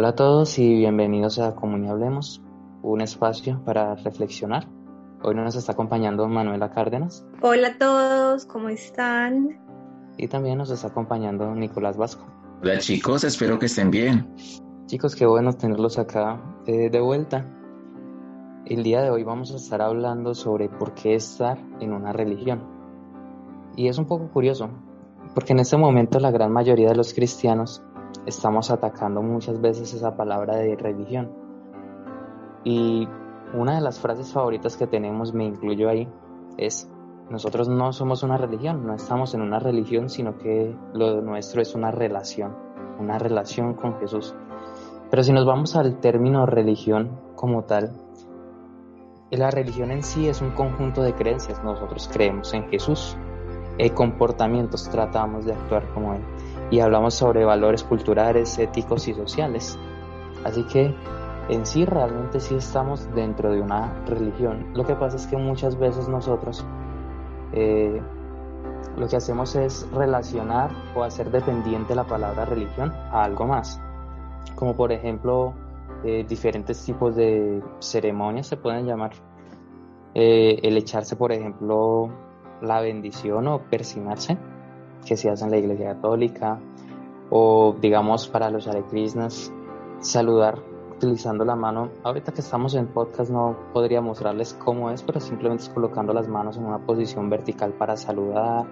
Hola a todos y bienvenidos a Comunidad Hablemos, un espacio para reflexionar. Hoy nos está acompañando Manuela Cárdenas. Hola a todos, ¿cómo están? Y también nos está acompañando Nicolás Vasco. Hola chicos, espero que estén bien. Chicos, qué bueno tenerlos acá eh, de vuelta. El día de hoy vamos a estar hablando sobre por qué estar en una religión. Y es un poco curioso, porque en este momento la gran mayoría de los cristianos estamos atacando muchas veces esa palabra de religión. Y una de las frases favoritas que tenemos, me incluyo ahí, es, nosotros no somos una religión, no estamos en una religión, sino que lo nuestro es una relación, una relación con Jesús. Pero si nos vamos al término religión como tal, la religión en sí es un conjunto de creencias. Nosotros creemos en Jesús, eh, comportamientos, tratamos de actuar como Él y hablamos sobre valores culturales, éticos y sociales. Así que en sí realmente sí estamos dentro de una religión. Lo que pasa es que muchas veces nosotros eh, lo que hacemos es relacionar o hacer dependiente la palabra religión a algo más. Como por ejemplo eh, diferentes tipos de ceremonias se pueden llamar. Eh, el echarse por ejemplo la bendición o persignarse que se hace en la Iglesia Católica, o digamos para los alecrisnas, saludar utilizando la mano. Ahorita que estamos en podcast no podría mostrarles cómo es, pero simplemente es colocando las manos en una posición vertical para saludar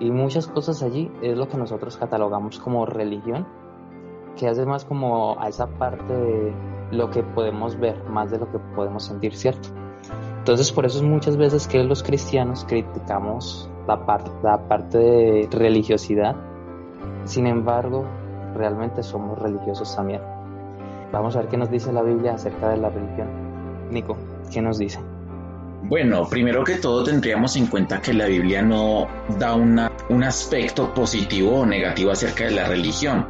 y muchas cosas allí es lo que nosotros catalogamos como religión, que hace más como a esa parte de lo que podemos ver, más de lo que podemos sentir, ¿cierto? Entonces por eso es muchas veces que los cristianos criticamos la, parte, la parte de religiosidad, sin embargo realmente somos religiosos también. Vamos a ver qué nos dice la Biblia acerca de la religión. Nico, ¿qué nos dice? Bueno, primero que todo tendríamos en cuenta que la Biblia no da una, un aspecto positivo o negativo acerca de la religión.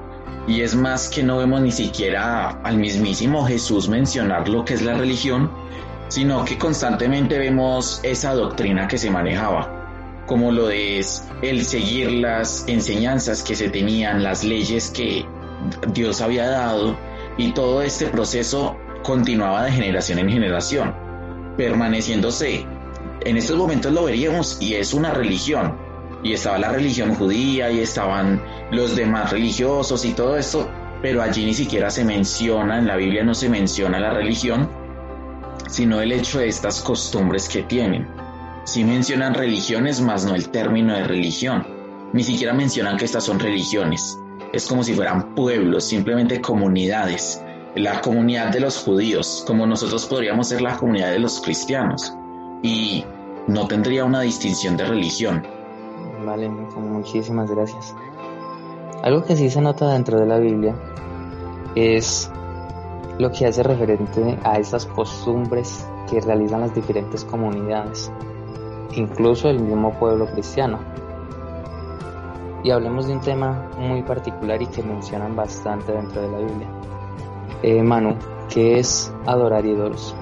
Y es más que no vemos ni siquiera al mismísimo Jesús mencionar lo que es la religión, sino que constantemente vemos esa doctrina que se manejaba, como lo es el seguir las enseñanzas que se tenían, las leyes que Dios había dado, y todo este proceso continuaba de generación en generación, permaneciéndose. En estos momentos lo veríamos y es una religión. Y estaba la religión judía y estaban los demás religiosos y todo esto, pero allí ni siquiera se menciona, en la Biblia no se menciona la religión, sino el hecho de estas costumbres que tienen. Sí mencionan religiones, más no el término de religión. Ni siquiera mencionan que estas son religiones. Es como si fueran pueblos, simplemente comunidades. La comunidad de los judíos, como nosotros podríamos ser la comunidad de los cristianos. Y no tendría una distinción de religión. Vale, muchísimas gracias. Algo que sí se nota dentro de la Biblia es lo que hace referente a esas costumbres que realizan las diferentes comunidades, incluso el mismo pueblo cristiano. Y hablemos de un tema muy particular y que mencionan bastante dentro de la Biblia. Eh, Manu, ¿qué es adorar ídolos?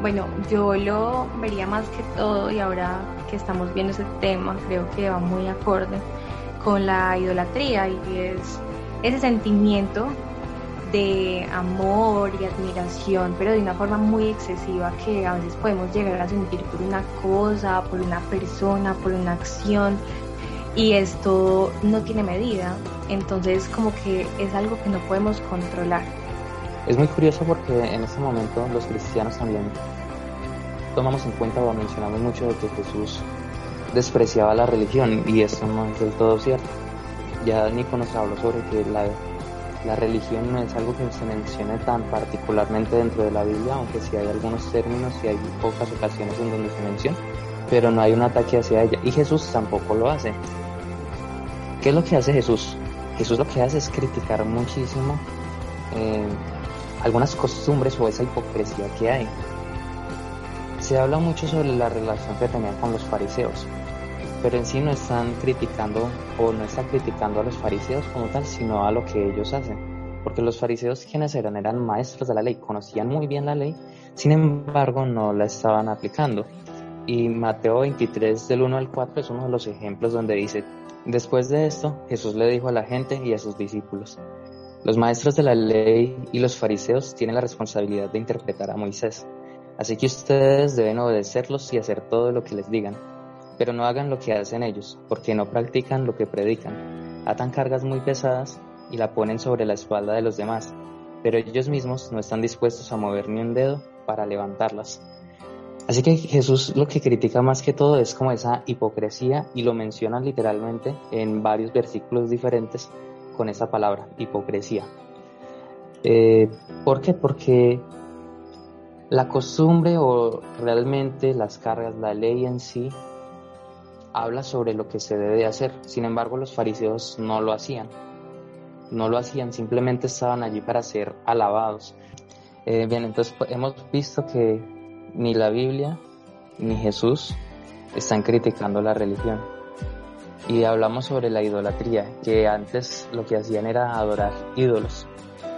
Bueno, yo lo vería más que todo y ahora que estamos viendo ese tema, creo que va muy acorde con la idolatría y es ese sentimiento de amor y admiración, pero de una forma muy excesiva que a veces podemos llegar a sentir por una cosa, por una persona, por una acción, y esto no tiene medida, entonces como que es algo que no podemos controlar. Es muy curioso porque en este momento los cristianos también tomamos en cuenta o mencionamos mucho de que Jesús despreciaba la religión y eso no es del todo cierto. Ya Nico nos habló sobre que la la religión no es algo que se mencione tan particularmente dentro de la Biblia, aunque sí hay algunos términos y hay pocas ocasiones en donde se menciona, pero no hay un ataque hacia ella. Y Jesús tampoco lo hace. ¿Qué es lo que hace Jesús? Jesús lo que hace es criticar muchísimo eh, algunas costumbres o esa hipocresía que hay. Se habla mucho sobre la relación que tenía con los fariseos, pero en sí no están criticando o no están criticando a los fariseos como tal, sino a lo que ellos hacen. Porque los fariseos, quienes eran? Eran maestros de la ley, conocían muy bien la ley, sin embargo no la estaban aplicando. Y Mateo 23 del 1 al 4 es uno de los ejemplos donde dice, después de esto Jesús le dijo a la gente y a sus discípulos, los maestros de la ley y los fariseos tienen la responsabilidad de interpretar a Moisés, así que ustedes deben obedecerlos y hacer todo lo que les digan, pero no hagan lo que hacen ellos, porque no practican lo que predican, atan cargas muy pesadas y la ponen sobre la espalda de los demás, pero ellos mismos no están dispuestos a mover ni un dedo para levantarlas. Así que Jesús lo que critica más que todo es como esa hipocresía y lo menciona literalmente en varios versículos diferentes con esa palabra, hipocresía. Eh, ¿Por qué? Porque la costumbre o realmente las cargas, la ley en sí, habla sobre lo que se debe hacer. Sin embargo, los fariseos no lo hacían. No lo hacían, simplemente estaban allí para ser alabados. Eh, bien, entonces pues, hemos visto que ni la Biblia ni Jesús están criticando la religión. Y hablamos sobre la idolatría, que antes lo que hacían era adorar ídolos,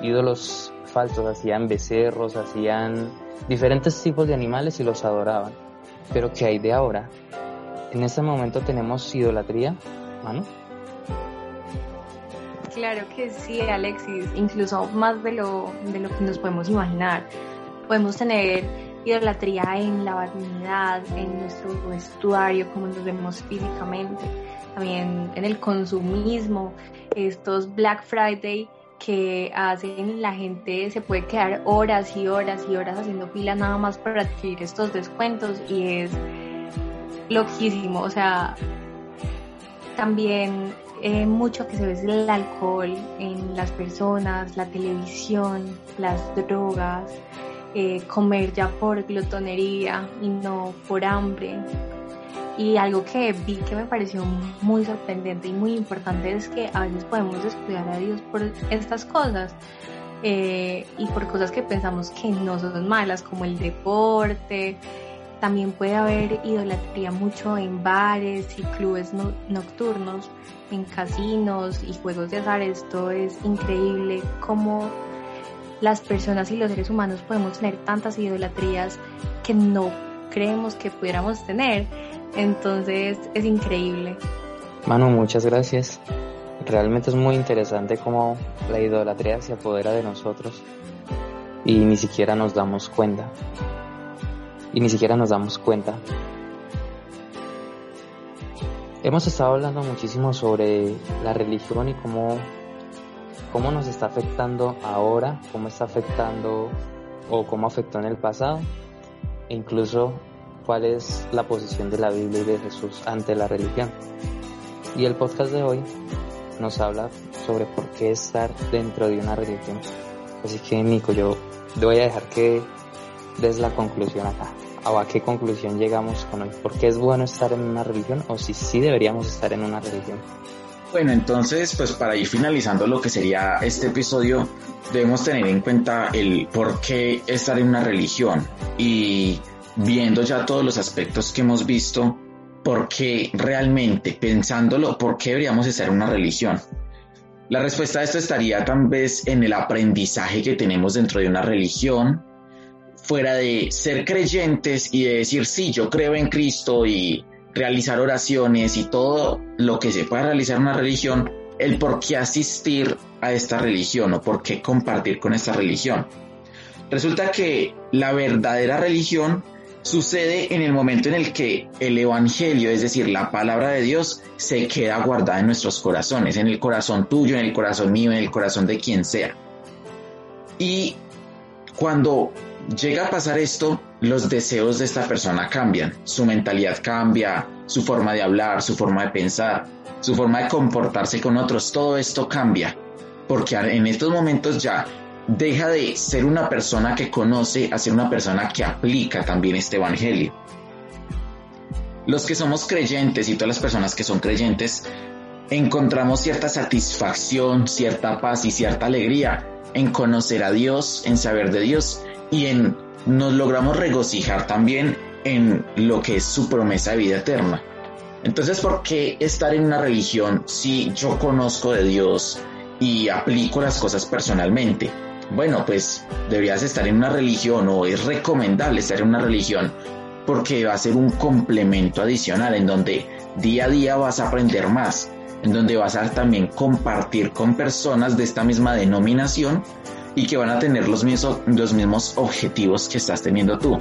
ídolos falsos, hacían becerros, hacían diferentes tipos de animales y los adoraban. Pero ¿qué hay de ahora? En este momento tenemos idolatría, ¿mano? Claro que sí, Alexis, incluso más de lo, de lo que nos podemos imaginar. Podemos tener idolatría en la vanidad, en nuestro vestuario, como nos vemos físicamente, también en el consumismo, estos Black Friday que hacen la gente se puede quedar horas y horas y horas haciendo fila nada más para adquirir estos descuentos y es loquísimo, o sea, también eh, mucho que se ve el alcohol en las personas, la televisión, las drogas, eh, comer ya por glotonería y no por hambre. Y algo que vi que me pareció muy sorprendente y muy importante es que a veces podemos descuidar a Dios por estas cosas eh, y por cosas que pensamos que no son malas, como el deporte. También puede haber idolatría mucho en bares y clubes nocturnos, en casinos y juegos de azar. Esto es increíble como las personas y los seres humanos podemos tener tantas idolatrías que no creemos que pudiéramos tener. Entonces es increíble. Manu, muchas gracias. Realmente es muy interesante cómo la idolatría se apodera de nosotros y ni siquiera nos damos cuenta. Y ni siquiera nos damos cuenta. Hemos estado hablando muchísimo sobre la religión y cómo cómo nos está afectando ahora, cómo está afectando o cómo afectó en el pasado, e incluso cuál es la posición de la Biblia y de Jesús ante la religión. Y el podcast de hoy nos habla sobre por qué estar dentro de una religión. Así que Nico, yo te voy a dejar que des la conclusión acá. ¿O a qué conclusión llegamos con hoy? ¿Por qué es bueno estar en una religión o si sí deberíamos estar en una religión? Bueno, entonces, pues para ir finalizando lo que sería este episodio, debemos tener en cuenta el por qué estar en una religión y viendo ya todos los aspectos que hemos visto, por qué realmente, pensándolo, por qué deberíamos estar en una religión. La respuesta a esto estaría tal vez en el aprendizaje que tenemos dentro de una religión, fuera de ser creyentes y de decir, sí, yo creo en Cristo y realizar oraciones y todo lo que se pueda realizar en una religión, el por qué asistir a esta religión o por qué compartir con esta religión. Resulta que la verdadera religión sucede en el momento en el que el Evangelio, es decir, la palabra de Dios, se queda guardada en nuestros corazones, en el corazón tuyo, en el corazón mío, en el corazón de quien sea. Y cuando llega a pasar esto, los deseos de esta persona cambian, su mentalidad cambia, su forma de hablar, su forma de pensar, su forma de comportarse con otros, todo esto cambia, porque en estos momentos ya deja de ser una persona que conoce a ser una persona que aplica también este evangelio. Los que somos creyentes y todas las personas que son creyentes encontramos cierta satisfacción, cierta paz y cierta alegría en conocer a Dios, en saber de Dios y en nos logramos regocijar también en lo que es su promesa de vida eterna. Entonces, ¿por qué estar en una religión si yo conozco de Dios y aplico las cosas personalmente? Bueno, pues deberías estar en una religión o es recomendable estar en una religión porque va a ser un complemento adicional en donde día a día vas a aprender más, en donde vas a también compartir con personas de esta misma denominación y que van a tener los mismos, los mismos objetivos que estás teniendo tú.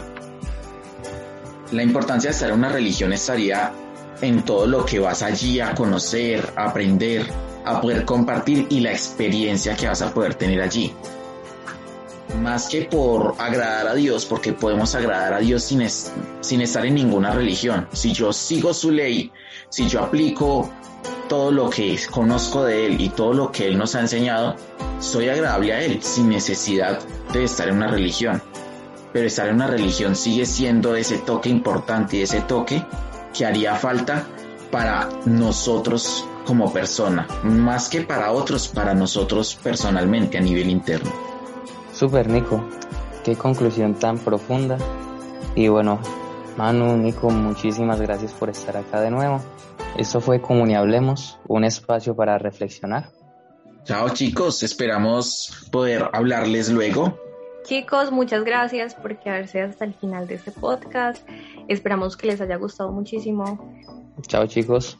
La importancia de estar en una religión estaría en todo lo que vas allí a conocer, a aprender, a poder compartir y la experiencia que vas a poder tener allí. Más que por agradar a Dios, porque podemos agradar a Dios sin, sin estar en ninguna religión. Si yo sigo su ley, si yo aplico todo lo que conozco de Él y todo lo que Él nos ha enseñado, soy agradable a Él sin necesidad de estar en una religión. Pero estar en una religión sigue siendo ese toque importante y ese toque que haría falta para nosotros como persona, más que para otros, para nosotros personalmente a nivel interno. Super Nico, qué conclusión tan profunda. Y bueno, Manu, Nico, muchísimas gracias por estar acá de nuevo. Esto fue Comuniablemos, un espacio para reflexionar. Chao chicos, esperamos poder hablarles luego. Chicos, muchas gracias por quedarse hasta el final de este podcast. Esperamos que les haya gustado muchísimo. Chao chicos.